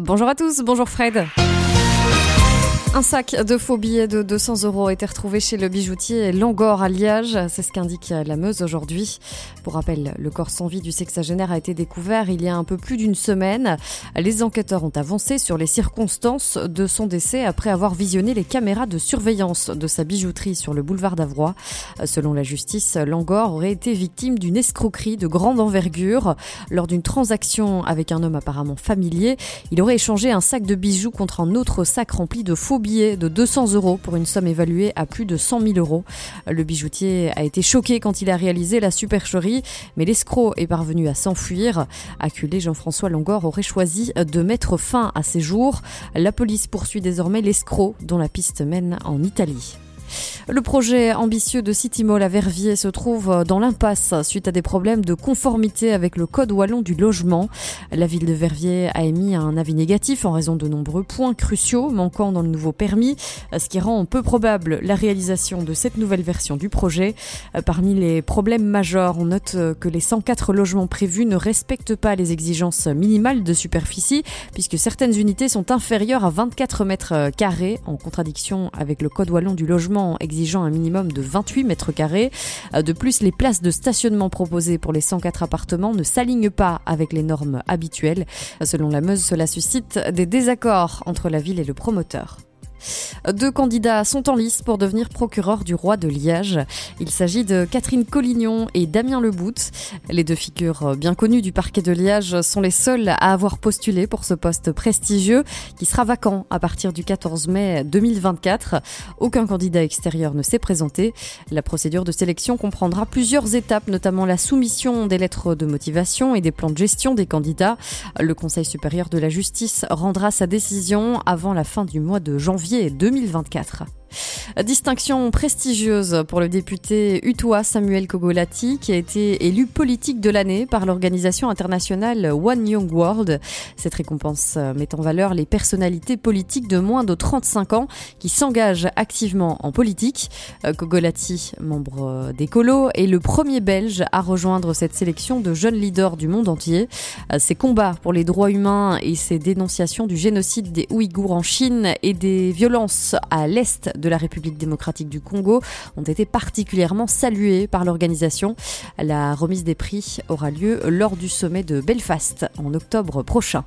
Bonjour à tous, bonjour Fred. Un sac de faux billets de 200 euros a été retrouvé chez le bijoutier Langor à Liège. C'est ce qu'indique la Meuse aujourd'hui. Pour rappel, le corps sans vie du sexagénaire a été découvert il y a un peu plus d'une semaine. Les enquêteurs ont avancé sur les circonstances de son décès après avoir visionné les caméras de surveillance de sa bijouterie sur le boulevard d'Avroy. Selon la justice, Langor aurait été victime d'une escroquerie de grande envergure. Lors d'une transaction avec un homme apparemment familier, il aurait échangé un sac de bijoux contre un autre sac rempli de faux billet de 200 euros pour une somme évaluée à plus de 100 000 euros. Le bijoutier a été choqué quand il a réalisé la supercherie, mais l'escroc est parvenu à s'enfuir. Acculé, Jean-François Langor aurait choisi de mettre fin à ses jours. La police poursuit désormais l'escroc dont la piste mène en Italie. Le projet ambitieux de City Mall à Verviers se trouve dans l'impasse suite à des problèmes de conformité avec le code wallon du logement. La ville de Verviers a émis un avis négatif en raison de nombreux points cruciaux manquant dans le nouveau permis, ce qui rend peu probable la réalisation de cette nouvelle version du projet. Parmi les problèmes majeurs, on note que les 104 logements prévus ne respectent pas les exigences minimales de superficie puisque certaines unités sont inférieures à 24 mètres carrés en contradiction avec le code wallon du logement exigeant un minimum de 28 mètres carrés. Euh, de plus, les places de stationnement proposées pour les 104 appartements ne s'alignent pas avec les normes habituelles. Selon la Meuse, cela suscite des désaccords entre la ville et le promoteur. Deux candidats sont en lice pour devenir procureur du roi de Liège. Il s'agit de Catherine Collignon et Damien Lebout. Les deux figures bien connues du parquet de Liège sont les seules à avoir postulé pour ce poste prestigieux qui sera vacant à partir du 14 mai 2024. Aucun candidat extérieur ne s'est présenté. La procédure de sélection comprendra plusieurs étapes, notamment la soumission des lettres de motivation et des plans de gestion des candidats. Le Conseil supérieur de la justice rendra sa décision avant la fin du mois de janvier 2024. Distinction prestigieuse pour le député utois Samuel Kogolati qui a été élu politique de l'année par l'organisation internationale One Young World. Cette récompense met en valeur les personnalités politiques de moins de 35 ans qui s'engagent activement en politique. Kogolati, membre des Colos, est le premier belge à rejoindre cette sélection de jeunes leaders du monde entier. Ses combats pour les droits humains et ses dénonciations du génocide des Ouïghours en Chine et des violences à l'est de la République démocratique du Congo ont été particulièrement salués par l'organisation. La remise des prix aura lieu lors du sommet de Belfast en octobre prochain.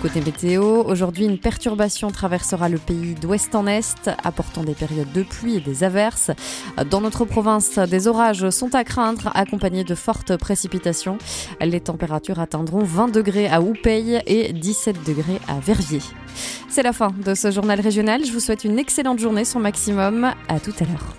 Côté météo, aujourd'hui une perturbation traversera le pays d'ouest en est, apportant des périodes de pluie et des averses. Dans notre province, des orages sont à craindre, accompagnés de fortes précipitations. Les températures atteindront 20 degrés à Houpeille et 17 degrés à Verviers. C'est la fin de ce journal régional. Je vous souhaite une excellente journée sur Maximum. À tout à l'heure.